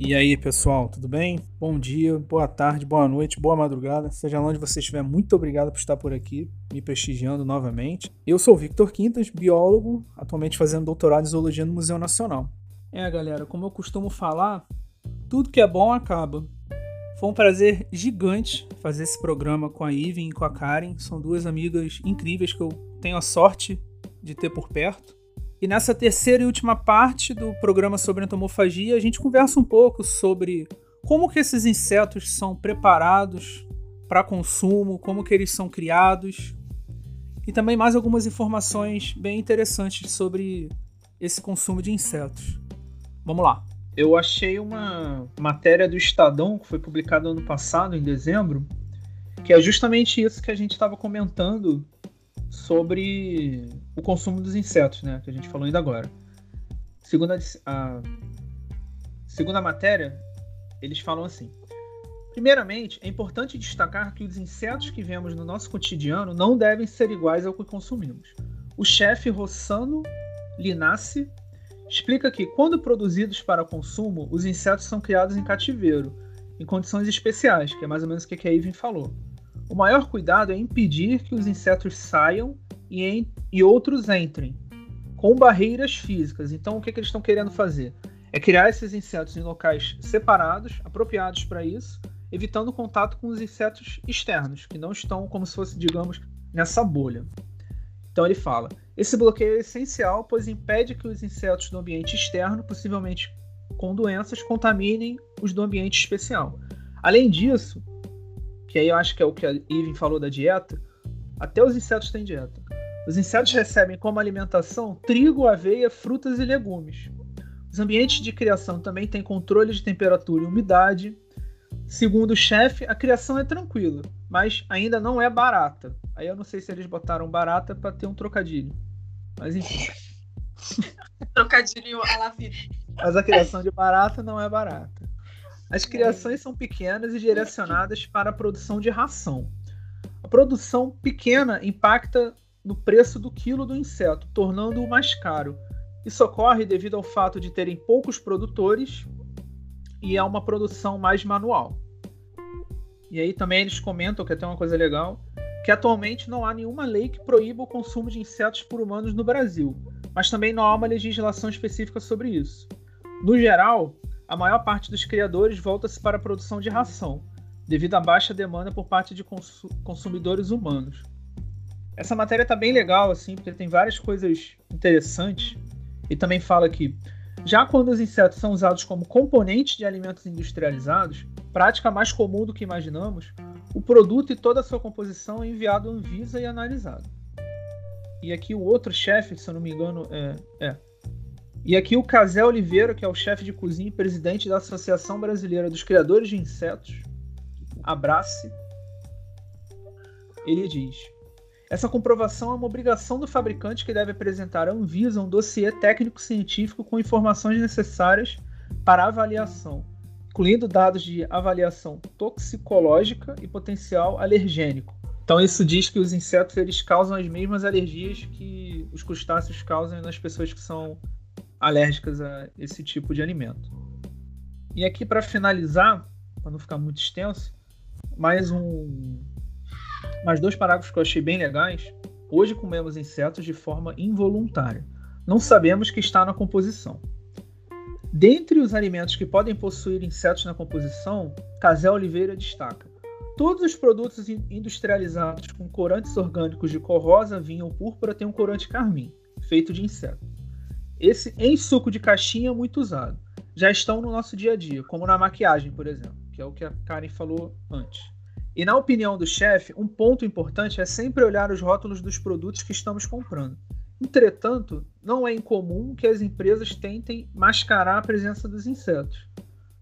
E aí, pessoal, tudo bem? Bom dia, boa tarde, boa noite, boa madrugada. Seja onde você estiver, muito obrigado por estar por aqui, me prestigiando novamente. Eu sou Victor Quintas, biólogo, atualmente fazendo doutorado em zoologia no Museu Nacional. É, galera, como eu costumo falar, tudo que é bom acaba. Foi um prazer gigante fazer esse programa com a Iven e com a Karen. São duas amigas incríveis que eu tenho a sorte de ter por perto. E nessa terceira e última parte do programa sobre entomofagia, a gente conversa um pouco sobre como que esses insetos são preparados para consumo, como que eles são criados e também mais algumas informações bem interessantes sobre esse consumo de insetos. Vamos lá. Eu achei uma matéria do Estadão que foi publicada ano passado, em dezembro, que é justamente isso que a gente estava comentando sobre o consumo dos insetos, né? Que a gente falou ainda agora. Segundo a, a, segundo a matéria, eles falam assim: Primeiramente, é importante destacar que os insetos que vemos no nosso cotidiano não devem ser iguais ao que consumimos. O chefe Rossano Linassi explica que, quando produzidos para consumo, os insetos são criados em cativeiro, em condições especiais, que é mais ou menos o que a Ivan falou. O maior cuidado é impedir que os insetos saiam e, e outros entrem, com barreiras físicas. Então, o que, que eles estão querendo fazer? É criar esses insetos em locais separados, apropriados para isso, evitando contato com os insetos externos, que não estão como se fosse, digamos, nessa bolha. Então ele fala: esse bloqueio é essencial, pois impede que os insetos do ambiente externo, possivelmente com doenças, contaminem os do ambiente especial. Além disso, que aí eu acho que é o que a Ivan falou da dieta, até os insetos têm dieta. Os insetos recebem como alimentação trigo, aveia, frutas e legumes. Os ambientes de criação também têm controle de temperatura e umidade. Segundo o chefe, a criação é tranquila, mas ainda não é barata. Aí eu não sei se eles botaram barata para ter um trocadilho. Mas enfim. trocadilho à la vida. Mas a criação de barata não é barata. As criações são pequenas e direcionadas para a produção de ração. A produção pequena impacta no preço do quilo do inseto, tornando-o mais caro. Isso ocorre devido ao fato de terem poucos produtores e é uma produção mais manual. E aí também eles comentam que é até uma coisa legal, que atualmente não há nenhuma lei que proíba o consumo de insetos por humanos no Brasil, mas também não há uma legislação específica sobre isso. No geral, a maior parte dos criadores volta-se para a produção de ração, devido à baixa demanda por parte de consumidores humanos. Essa matéria está bem legal, assim, porque tem várias coisas interessantes. E também fala que, já quando os insetos são usados como componentes de alimentos industrializados, prática mais comum do que imaginamos, o produto e toda a sua composição é enviado à Anvisa e analisado. E aqui o outro chefe, se eu não me engano, é, é e aqui o Casé Oliveira, que é o chefe de cozinha e presidente da Associação Brasileira dos Criadores de Insetos, abrace, ele diz: essa comprovação é uma obrigação do fabricante que deve apresentar à Anvisa um dossiê técnico-científico com informações necessárias para avaliação, incluindo dados de avaliação toxicológica e potencial alergênico. Então isso diz que os insetos eles causam as mesmas alergias que os crustáceos causam nas pessoas que são alérgicas a esse tipo de alimento. E aqui para finalizar, para não ficar muito extenso, mais um mais dois parágrafos que eu achei bem legais. Hoje comemos insetos de forma involuntária. Não sabemos que está na composição. Dentre os alimentos que podem possuir insetos na composição, Casé Oliveira destaca: todos os produtos industrializados com corantes orgânicos de cor rosa, vinho ou púrpura têm um corante carmim, feito de inseto. Esse em suco de caixinha é muito usado. Já estão no nosso dia a dia, como na maquiagem, por exemplo, que é o que a Karen falou antes. E na opinião do chefe, um ponto importante é sempre olhar os rótulos dos produtos que estamos comprando. Entretanto, não é incomum que as empresas tentem mascarar a presença dos insetos,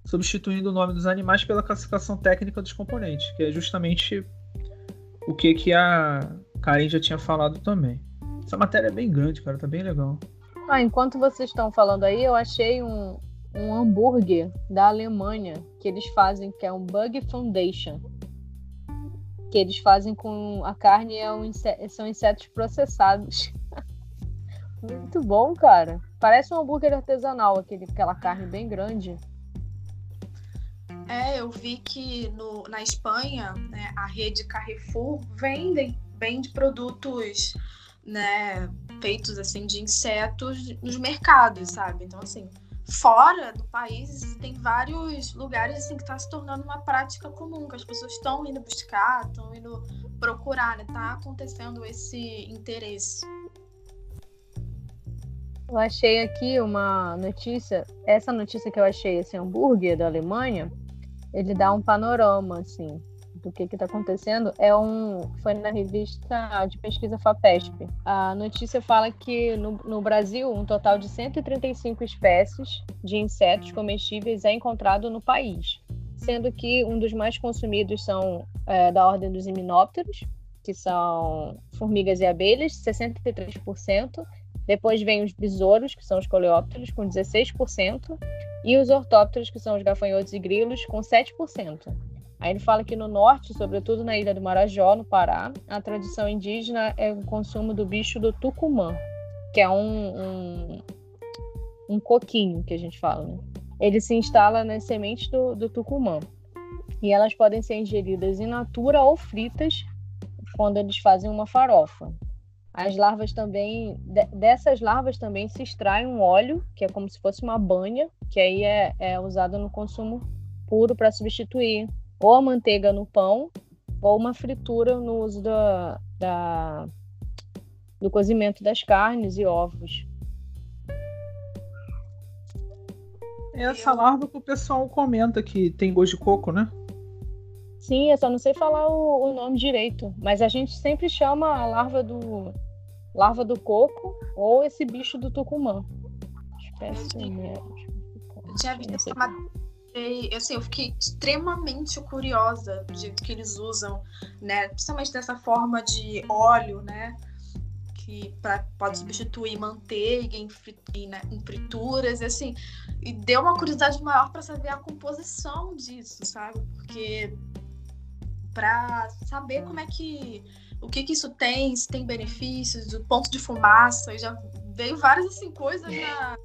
substituindo o nome dos animais pela classificação técnica dos componentes, que é justamente o que, que a Karen já tinha falado também. Essa matéria é bem grande, cara, tá bem legal. Ah, enquanto vocês estão falando aí, eu achei um, um hambúrguer da Alemanha que eles fazem, que é um Bug Foundation. Que eles fazem com a carne é um, são insetos processados. Muito bom, cara. Parece um hambúrguer artesanal, aquele, aquela carne bem grande. É, eu vi que no, na Espanha, né, a rede Carrefour vende, vende produtos né, feitos assim de insetos nos mercados, sabe? Então, assim, fora do país tem vários lugares assim que está se tornando uma prática comum, que as pessoas estão indo buscar, estão indo procurar, né? Tá acontecendo esse interesse. Eu achei aqui uma notícia, essa notícia que eu achei, esse hambúrguer da Alemanha, ele dá um panorama, assim, do que está acontecendo. É um, foi na revista de pesquisa FAPESP. A notícia fala que no, no Brasil, um total de 135 espécies de insetos comestíveis é encontrado no país, sendo que um dos mais consumidos são é, da ordem dos himenópteros, que são formigas e abelhas, 63%, depois vem os besouros, que são os coleópteros, com 16%, e os ortópteros, que são os gafanhotos e grilos, com 7%. Aí ele fala que no norte, sobretudo na ilha do Marajó, no Pará, a tradição indígena é o consumo do bicho do tucumã, que é um, um, um coquinho que a gente fala. Né? Ele se instala nas sementes do, do tucumã. E elas podem ser ingeridas in natura ou fritas quando eles fazem uma farofa. As larvas também, dessas larvas também se extrai um óleo, que é como se fosse uma banha, que aí é, é usado no consumo puro para substituir ou a manteiga no pão ou uma fritura no uso da, da, do cozimento das carnes e ovos. Essa larva que o pessoal comenta que tem gosto de coco, né? Sim, eu só não sei falar o, o nome direito, mas a gente sempre chama a larva do larva do coco ou esse bicho do tucumã. Espécie eu tinha visto essa matéria, assim, eu fiquei extremamente curiosa de que eles usam, né, principalmente dessa forma de óleo, né, que pra, pode substituir manteiga em, né, em frituras, e assim, e deu uma curiosidade maior para saber a composição disso, sabe? Porque para saber como é que o que, que isso tem, se tem benefícios, o ponto de fumaça, já veio várias assim, coisas na,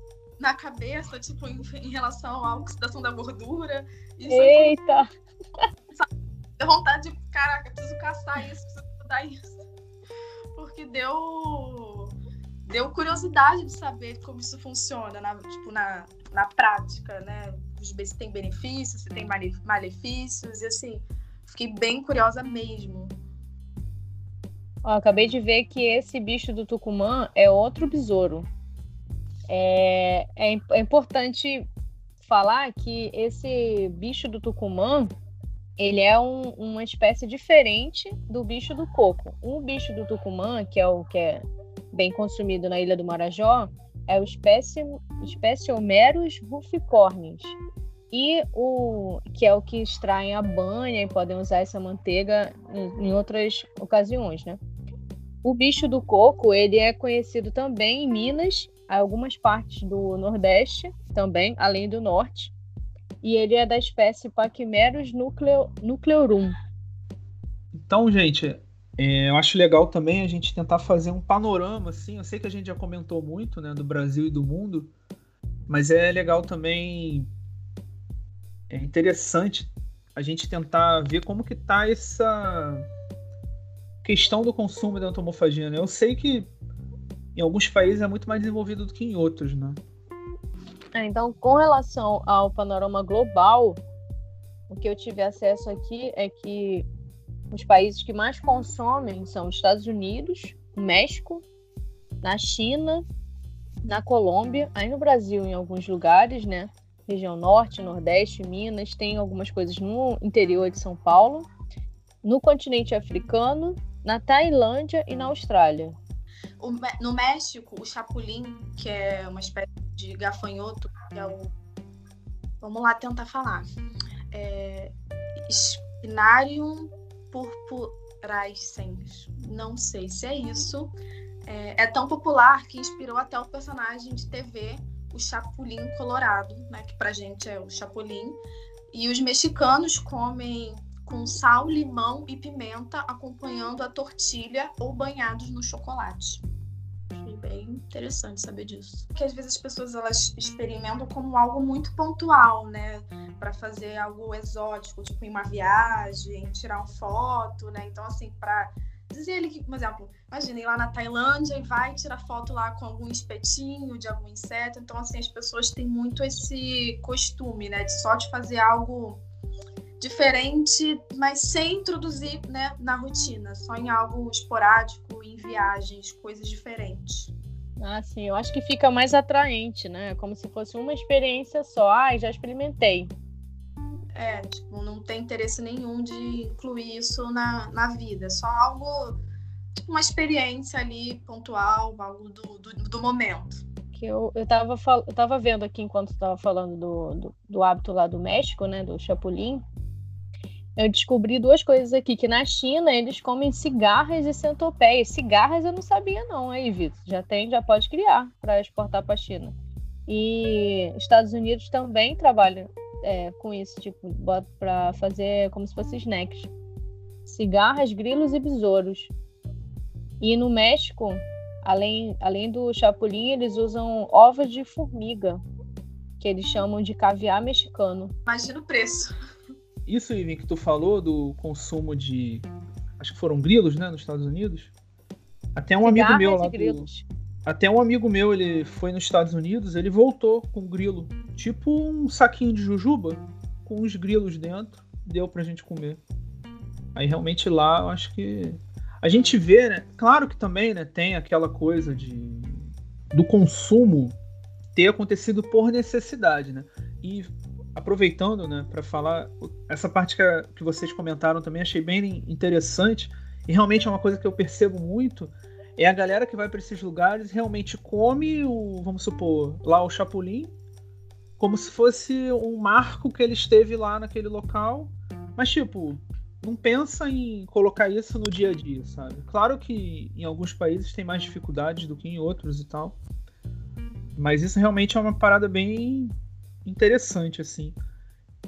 na cabeça, tipo, em, em relação à oxidação da gordura. Isso Eita! Deu vontade de, caraca, preciso caçar isso, preciso estudar isso. Porque deu deu curiosidade de saber como isso funciona na, tipo, na, na prática, né? Se tem benefícios, se tem malefícios, e assim, fiquei bem curiosa mesmo. Ó, acabei de ver que esse bicho do Tucumã é outro besouro. É, é, é, importante falar que esse bicho do Tucumã ele é um, uma espécie diferente do bicho do coco. O bicho do Tucumã, que é o que é bem consumido na Ilha do Marajó, é o espécie, espécie Homerus ruficornis. E o que é o que extraem a banha e podem usar essa manteiga em, em outras ocasiões, né? O bicho do coco, ele é conhecido também em Minas, algumas partes do Nordeste também, além do Norte. E ele é da espécie Pachymerus nucleo, nucleorum. Então, gente, é, eu acho legal também a gente tentar fazer um panorama, assim. Eu sei que a gente já comentou muito, né, do Brasil e do mundo, mas é legal também, é interessante a gente tentar ver como que tá essa questão do consumo da entomofagia, né? Eu sei que em alguns países é muito mais desenvolvido do que em outros, né? É, então, com relação ao panorama global, o que eu tive acesso aqui é que os países que mais consomem são os Estados Unidos, o México, na China, na Colômbia, aí no Brasil, em alguns lugares, né? Região Norte, Nordeste, Minas, tem algumas coisas no interior de São Paulo, no continente africano na Tailândia e na Austrália. O, no México, o chapulim, que é uma espécie de gafanhoto, que é o. Vamos lá tentar falar. É, Spinarium purpurascens. Não sei se é isso. É, é, tão popular que inspirou até o personagem de TV, o Chapulin Colorado, né, que pra gente é o Chapolin. E os mexicanos comem com sal, limão e pimenta, acompanhando a tortilha ou banhados no chocolate. Achei bem interessante saber disso. Porque às vezes as pessoas elas experimentam como algo muito pontual, né? Para fazer algo exótico, tipo em uma viagem, tirar uma foto, né? Então, assim, para dizer ele que, por exemplo, imagina ir lá na Tailândia e vai tirar foto lá com algum espetinho de algum inseto. Então, assim, as pessoas têm muito esse costume, né? De só de fazer algo diferente, mas sem introduzir né, na rotina, só em algo esporádico, em viagens, coisas diferentes. Ah, sim, eu acho que fica mais atraente, né? Como se fosse uma experiência só. Ah, já experimentei. É, tipo, não tem interesse nenhum de incluir isso na, na vida. Só algo, tipo, uma experiência ali pontual, algo do, do, do momento. Que eu, eu, tava, eu tava vendo aqui enquanto estava falando do, do, do hábito lá do México, né? Do chapulim eu descobri duas coisas aqui, que na China eles comem cigarras e centopeias. Cigarras eu não sabia não, aí, Vitor. Já tem, já pode criar para exportar para a China. E Estados Unidos também trabalha é, com isso, tipo, para fazer como se fosse snacks. Cigarras, grilos e besouros. E no México, além, além do chapulim, eles usam ovos de formiga, que eles chamam de caviar mexicano. Imagina o preço isso, Ivan, que tu falou do consumo de. Acho que foram grilos, né, nos Estados Unidos. Até um Cigarras amigo meu lá. Do, até um amigo meu, ele foi nos Estados Unidos, ele voltou com grilo. Tipo um saquinho de jujuba com os grilos dentro. Deu pra gente comer. Aí realmente lá eu acho que. A gente vê, né? Claro que também né, tem aquela coisa de do consumo ter acontecido por necessidade, né? E aproveitando, né, para falar essa parte que, que vocês comentaram também achei bem interessante e realmente é uma coisa que eu percebo muito é a galera que vai para esses lugares realmente come o, vamos supor, lá o chapulim como se fosse um marco que ele esteve lá naquele local, mas tipo, não pensa em colocar isso no dia a dia, sabe? Claro que em alguns países tem mais dificuldades do que em outros e tal. Mas isso realmente é uma parada bem interessante, assim.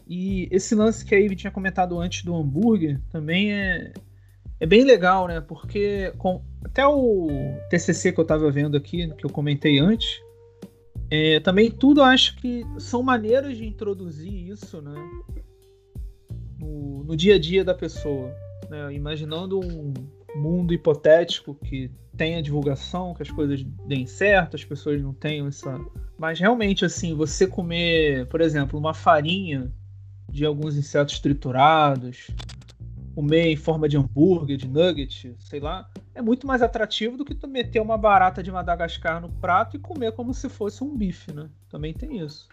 E esse lance que a Ivy tinha comentado antes do hambúrguer também é, é bem legal, né? Porque com, até o TCC que eu tava vendo aqui, que eu comentei antes, é, também tudo acho que são maneiras de introduzir isso, né? No, no dia a dia da pessoa. Né? Imaginando um mundo hipotético que tenha divulgação, que as coisas deem certo, as pessoas não tenham essa mas realmente, assim, você comer, por exemplo, uma farinha de alguns insetos triturados, comer em forma de hambúrguer, de nugget, sei lá, é muito mais atrativo do que tu meter uma barata de Madagascar no prato e comer como se fosse um bife, né? Também tem isso.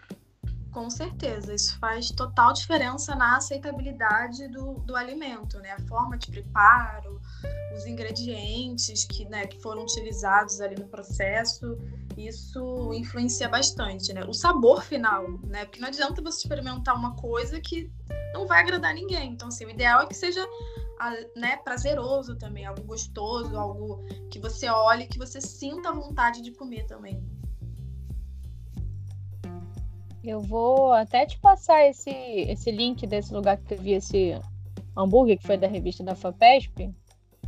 Com certeza, isso faz total diferença na aceitabilidade do, do alimento, né? A forma de preparo, os ingredientes que, né, que foram utilizados ali no processo, isso influencia bastante, né? O sabor final, né? Porque não adianta você experimentar uma coisa que não vai agradar ninguém. Então, assim, o ideal é que seja né, prazeroso também, algo gostoso, algo que você olhe, que você sinta vontade de comer também. Eu vou até te passar esse, esse link desse lugar que eu vi esse hambúrguer, que foi da revista da FAPESP.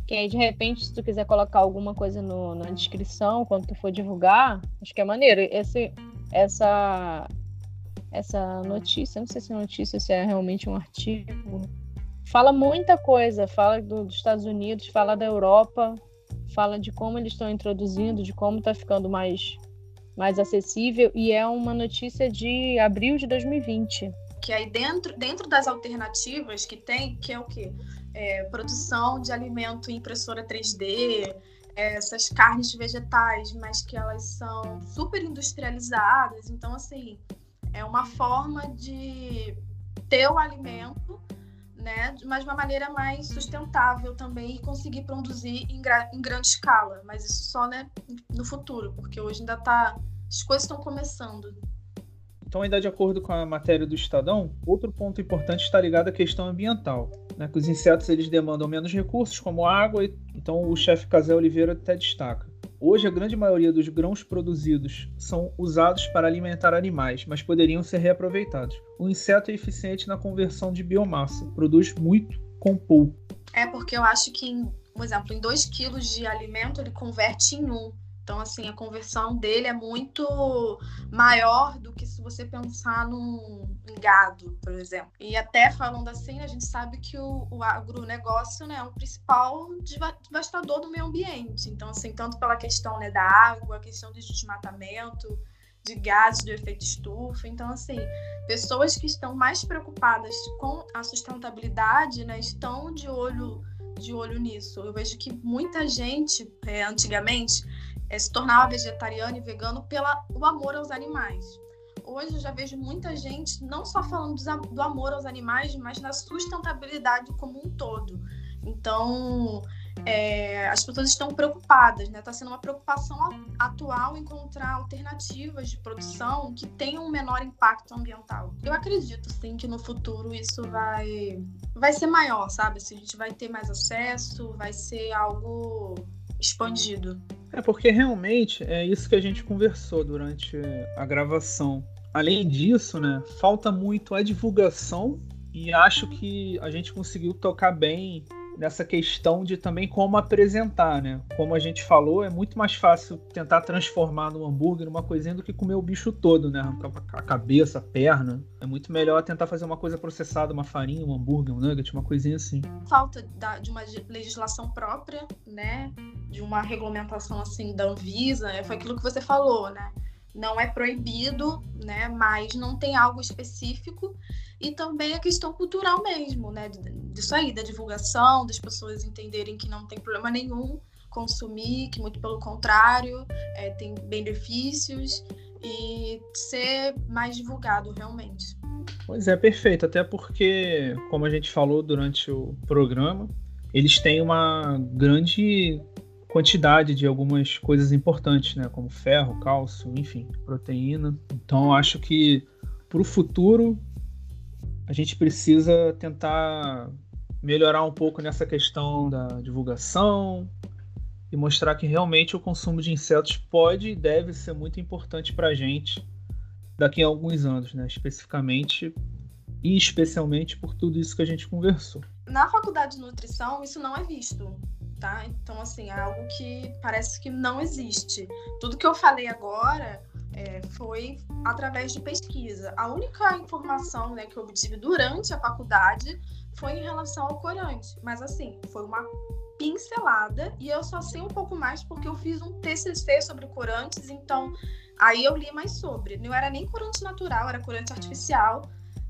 Que aí, de repente, se tu quiser colocar alguma coisa no, na descrição, quando tu for divulgar, acho que é maneiro. Esse, essa, essa notícia, não sei se é notícia, se é realmente um artigo, fala muita coisa. Fala do, dos Estados Unidos, fala da Europa, fala de como eles estão introduzindo, de como está ficando mais mais acessível e é uma notícia de abril de 2020. Que aí dentro, dentro das alternativas que tem, que é o quê? É, produção de alimento em impressora 3D, é, essas carnes vegetais, mas que elas são super industrializadas. Então, assim, é uma forma de ter o alimento, né, mas de uma maneira mais sustentável também e conseguir produzir em, em grande escala. Mas isso só né, no futuro, porque hoje ainda está as coisas estão começando. Então, ainda de acordo com a matéria do Estadão, outro ponto importante está ligado à questão ambiental. Né, que os insetos eles demandam menos recursos, como água, então o chefe Casé Oliveira até destaca. Hoje, a grande maioria dos grãos produzidos são usados para alimentar animais, mas poderiam ser reaproveitados. O inseto é eficiente na conversão de biomassa, produz muito com pouco. É porque eu acho que, por exemplo, em 2 quilos de alimento ele converte em um Então, assim, a conversão dele é muito maior do que se você pensar num gado, por exemplo. E até falando assim, a gente sabe que o, o agronegócio né, é o principal devastador do meio ambiente. Então, assim, tanto pela questão né, da água, a questão do desmatamento, de gases do efeito estufa. Então, assim, pessoas que estão mais preocupadas com a sustentabilidade, né, estão de olho de olho nisso. Eu vejo que muita gente, é, antigamente, é, se tornava vegetariano e vegano pelo amor aos animais. Hoje eu já vejo muita gente não só falando do, amor aos animais, mas na sustentabilidade como um todo. Então, é, as pessoas estão preocupadas, né? Está sendo uma preocupação atual encontrar alternativas de produção que tenham um menor impacto ambiental. Eu acredito, sim, que no futuro isso vai, vai ser maior, sabe? Se a gente vai ter mais acesso, vai ser algo expandido. É porque realmente é isso que a gente conversou durante a gravação. Além disso, né, falta muito a divulgação e acho que a gente conseguiu tocar bem nessa questão de também como apresentar, né? Como a gente falou, é muito mais fácil tentar transformar no hambúrguer uma coisinha do que comer o bicho todo, né? A cabeça, a perna. É muito melhor tentar fazer uma coisa processada, uma farinha, um hambúrguer, um nugget, uma coisinha assim. Falta de uma legislação própria, né? De uma regulamentação assim da Anvisa, é, foi aquilo que você falou, né? Não é proibido, né? Mas não tem algo específico e também a questão cultural mesmo, né? Disso aí, da divulgação, das pessoas entenderem que não tem problema nenhum consumir, que muito pelo contrário, é, tem benefícios e ser mais divulgado realmente. Pois é, perfeito. Até porque, como a gente falou durante o programa, eles têm uma grande quantidade de algumas coisas importantes, né? Como ferro, cálcio, enfim, proteína. Então, acho que para o futuro a gente precisa tentar melhorar um pouco nessa questão da divulgação e mostrar que realmente o consumo de insetos pode e deve ser muito importante para a gente daqui a alguns anos, né? especificamente e especialmente por tudo isso que a gente conversou. Na faculdade de nutrição, isso não é visto. Tá? Então, assim, é algo que parece que não existe. Tudo que eu falei agora é, foi através de pesquisa. A única informação né, que eu obtive durante a faculdade foi em relação ao corante, mas assim, foi uma pincelada e eu só sei um pouco mais porque eu fiz um TCC sobre corantes, então aí eu li mais sobre. Não era nem corante natural, era corante artificial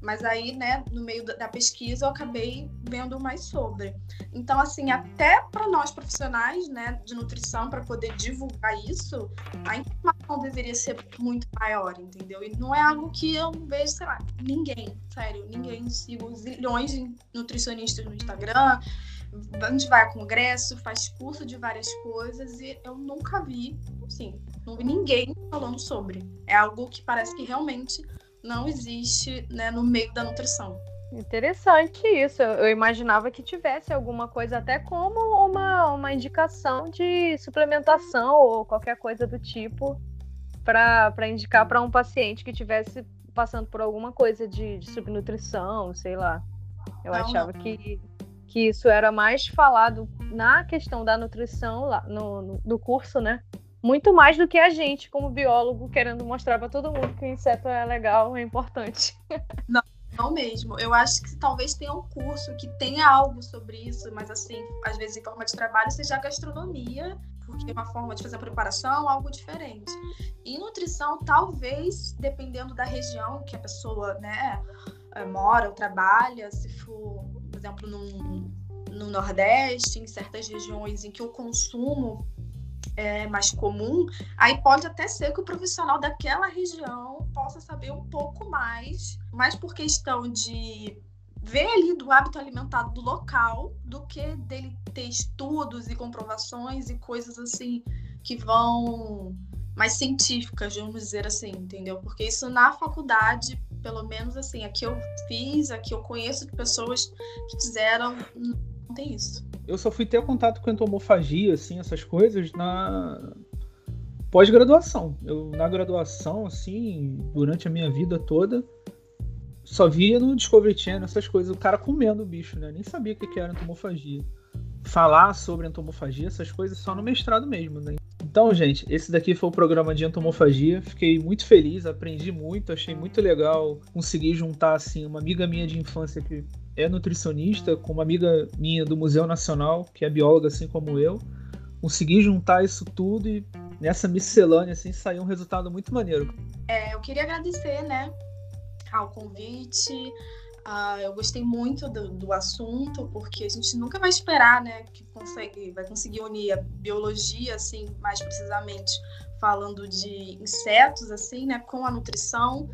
mas aí, né, no meio da pesquisa, eu acabei vendo mais sobre. Então, assim, até para nós profissionais, né, de nutrição, para poder divulgar isso, a informação deveria ser muito maior, entendeu? E não é algo que eu vejo, sei lá, ninguém, sério, ninguém. Sigo zilhões de nutricionistas no Instagram, a gente vai a congresso, faz curso de várias coisas e eu nunca vi, assim, não vi ninguém falando sobre. É algo que parece que realmente não existe né, no meio da nutrição. Interessante isso. Eu imaginava que tivesse alguma coisa, até como uma, uma indicação de suplementação ou qualquer coisa do tipo, para indicar para um paciente que tivesse passando por alguma coisa de, de subnutrição, sei lá. Eu não, achava não. Que, que isso era mais falado na questão da nutrição lá no, no, no curso, né? Muito mais do que a gente, como biólogo, querendo mostrar para todo mundo que o inseto é legal, é importante. Não, não mesmo. Eu acho que talvez tenha um curso que tenha algo sobre isso, mas assim, às vezes em forma de trabalho seja a gastronomia, porque é uma forma de fazer a preparação, algo diferente. E nutrição, talvez, dependendo da região que a pessoa, né, eh, mora ou trabalha, se for, por exemplo, num, no Nordeste, em certas regiões em que o consumo é, mais comum, aí pode até ser que o profissional daquela região possa saber um pouco mais, mais por questão de ver ali do hábito alimentar do local do que dele ter estudos e comprovações e coisas assim que vão mais científicas, vamos dizer assim, entendeu? Porque isso na faculdade, pelo menos assim, aqui eu fiz, aqui eu conheço pessoas que fizeram, não tem isso eu só fui ter contato com entomofagia, assim, essas coisas na pós-graduação. Eu na graduação, assim, durante a minha vida toda, só via no Discovery Channel essas coisas, o cara comendo o bicho, né? Nem sabia o que era entomofagia. Falar sobre entomofagia, essas coisas, só no mestrado mesmo, né? Então, gente, esse daqui foi o programa de entomofagia. Fiquei muito feliz, aprendi muito, achei muito legal conseguir juntar assim uma amiga minha de infância que é nutricionista com uma amiga minha do Museu Nacional, que é bióloga assim como eu. Consegui juntar isso tudo e nessa miscelânea assim saiu um resultado muito maneiro. É, eu queria agradecer, né, ao convite, Uh, eu gostei muito do, do, assunto, porque a gente nunca vai esperar, né, que consegue, vai conseguir unir a biologia, assim, mais precisamente falando de insetos, assim, né, com a nutrição.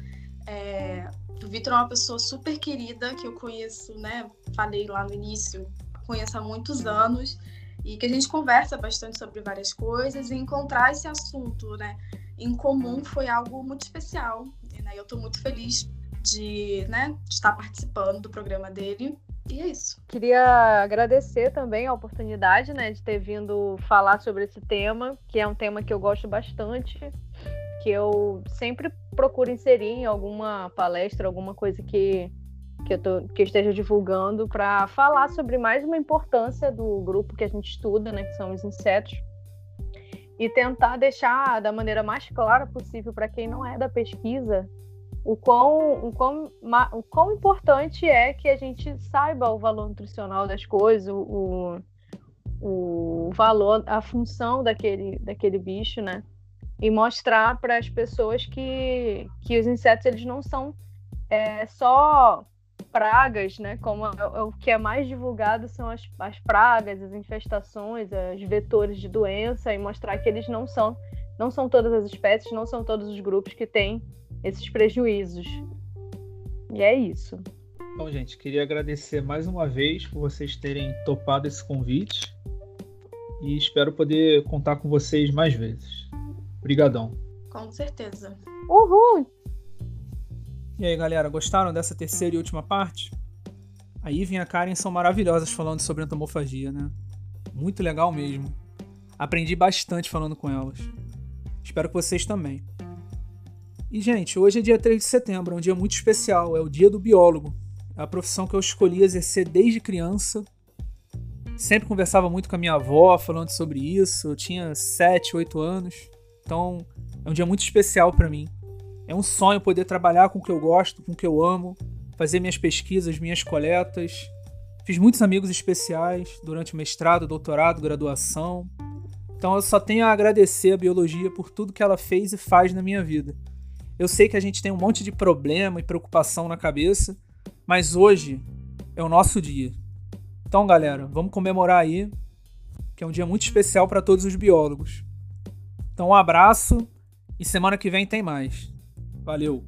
É, o Vitor é uma pessoa super querida que eu conheço, né, falei lá no início, conheço há muitos anos e que a gente conversa bastante sobre várias coisas e encontrar esse assunto, né, em comum foi algo muito especial. Né, eu estou muito feliz de, né, de estar participando do programa dele. E é isso. Queria agradecer também a oportunidade, né, de ter vindo falar sobre esse tema, que é um tema que eu gosto bastante, que eu sempre procuro inserir em alguma palestra, alguma coisa que que eu, tô, que eu esteja divulgando para falar sobre mais uma importância do grupo que a gente estuda, né, que são os insetos, e tentar deixar da maneira mais clara possível para quem não é da pesquisa o quão, o, quão, o quão importante é que a gente saiba o valor nutricional das coisas, o, o valor, a função daquele, daquele bicho, né? E mostrar para as pessoas que, que os insetos eles não são é, só pragas, né? Como é, é, o que é mais divulgado são as, as pragas, as infestações, os vetores de doença e mostrar que eles não são não são todas as espécies, não são todos os grupos que têm esses prejuízos. E é isso. Bom, gente, queria agradecer mais uma vez por vocês terem topado esse convite e espero poder contar com vocês mais vezes. Obrigadão. Com certeza. Uhul! E aí, galera, gostaram dessa terceira e última parte? A Ivan e a Karen são maravilhosas falando sobre entomofagia, né? Muito legal mesmo. Aprendi bastante falando com elas. Espero que vocês também. E, gente, hoje é dia 3 de setembro, é um dia muito especial, é o dia do biólogo. É a profissão que eu escolhi exercer desde criança. Sempre conversava muito com a minha avó falando sobre isso. Eu tinha 7, 8 anos. Então, é um dia muito especial para mim. É um sonho poder trabalhar com o que eu gosto, com o que eu amo, fazer minhas pesquisas, minhas coletas. Fiz muitos amigos especiais durante o mestrado, doutorado, graduação. Então eu só tenho a agradecer a biologia por tudo que ela fez e faz na minha vida. Eu sei que a gente tem um monte de problema e preocupação na cabeça, mas hoje é o nosso dia. Então, galera, vamos comemorar aí, que é um dia muito especial para todos os biólogos. Então, um abraço e semana que vem tem mais. Valeu!